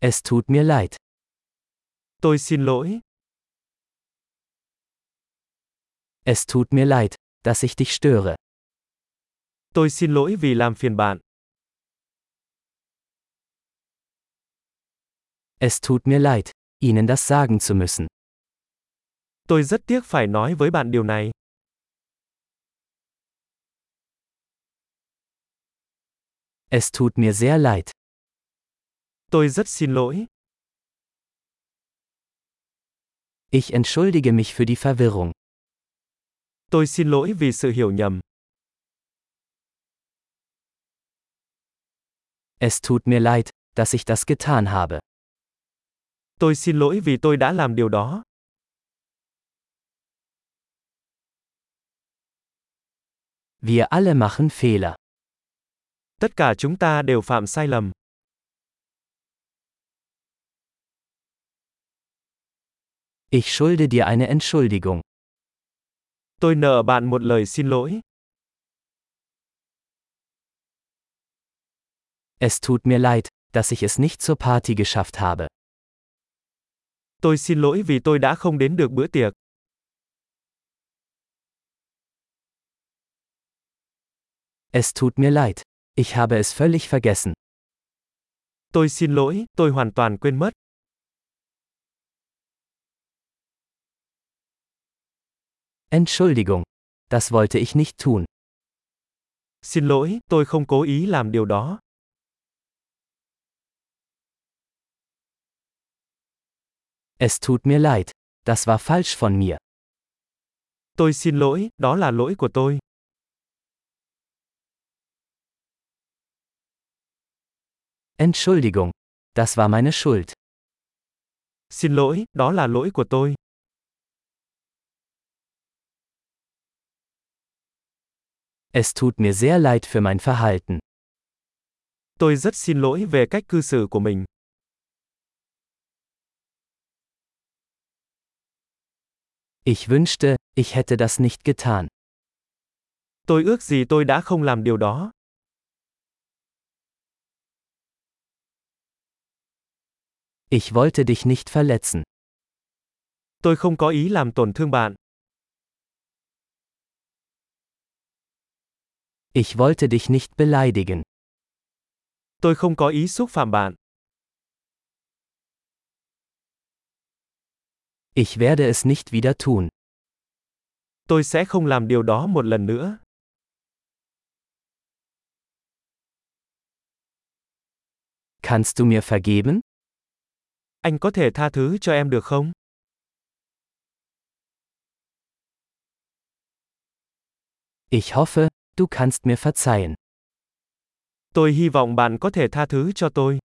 Es tut mir leid. Tôi xin lỗi. Es tut mir leid, dass ich dich störe. Tôi xin lỗi vì làm phiền bạn. Es tut mir leid, Ihnen das sagen zu müssen. Tôi rất tiếc phải nói với bạn điều này. Es tut mir sehr leid. Tôi rất xin lỗi. Ich entschuldige mich für die Verwirrung. Tôi xin lỗi vì sự hiểu nhầm. Es tut mir leid, dass ich das getan habe. Tôi xin lỗi vì tôi đã làm điều đó. Wir alle machen Fehler. Tất cả chúng ta đều phạm sai lầm. Ich schulde dir eine Entschuldigung. Tôi nợ bạn một lời xin lỗi. Es tut mir leid, dass ich es nicht zur Party geschafft habe. Tôi xin lỗi vì tôi đã không đến được bữa tiệc. Es tut mir leid. Ich habe es völlig vergessen. Tôi xin lỗi, tôi hoàn toàn quên mất. Entschuldigung. Das wollte ich nicht tun. Xin lỗi, tôi không cố ý làm điều đó. Es tut mir leid. Das war falsch von mir. Tôi xin lỗi, đó là lỗi của tôi. Entschuldigung. Das war meine Schuld. Xin lỗi, đó là lỗi của tôi. Es tut mir sehr leid für mein Verhalten. Tôi rất xin lỗi về cách cư xử của mình. Ich wünschte, ich hätte das nicht getan. Tôi ước gì tôi đã không làm điều đó. Ich wollte dich nicht verletzen. Tôi không có ý làm tổn thương bạn. Ich wollte dich nicht beleidigen. Tôi không có ý xúc phạm bạn. Ich werde es nicht wieder tun. Tôi sẽ không làm điều đó một lần nữa. Kannst du mir vergeben? Anh có thể tha thứ cho em được không? Ich hoffe, du kannst mir verzeihen. Tôi hy vọng bạn có thể tha thứ cho tôi.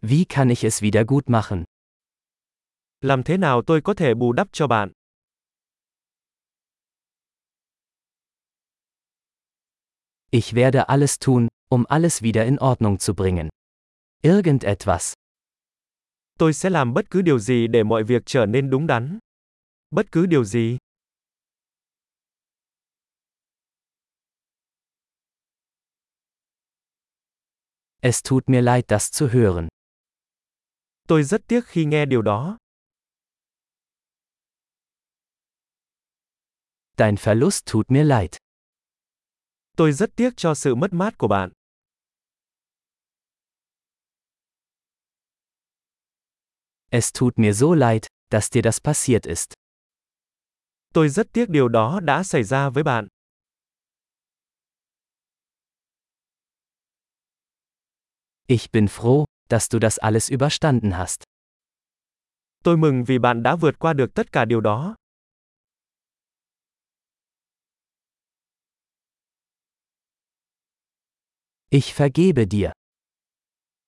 Wie kann ich es wieder gut machen? Làm thế nào tôi có thể bù đắp cho bạn? Ich werde alles tun, um alles wieder in Ordnung zu bringen. Irgendetwas. Tôi sẽ làm bất cứ điều gì để mọi việc trở nên đúng đắn. Bất cứ điều gì. Es tut mir leid, das zu hören. Tôi rất tiếc khi nghe điều đó. Dein Verlust tut mir leid. Tôi rất tiếc cho sự mất mát của bạn. Es tut mir so leid, dass dir das passiert ist. Tôi rất tiếc điều đó đã xảy ra với bạn. Ich bin froh, dass du das alles überstanden hast. Tôi mừng vì bạn đã vượt qua được tất cả điều đó. Ich vergebe dir.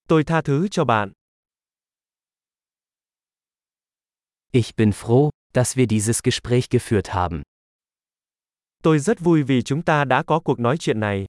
Tôi tha thứ cho bạn. Ich bin froh, dass wir dieses Gespräch geführt haben. Tôi rất vui vì chúng ta đã có cuộc nói chuyện này.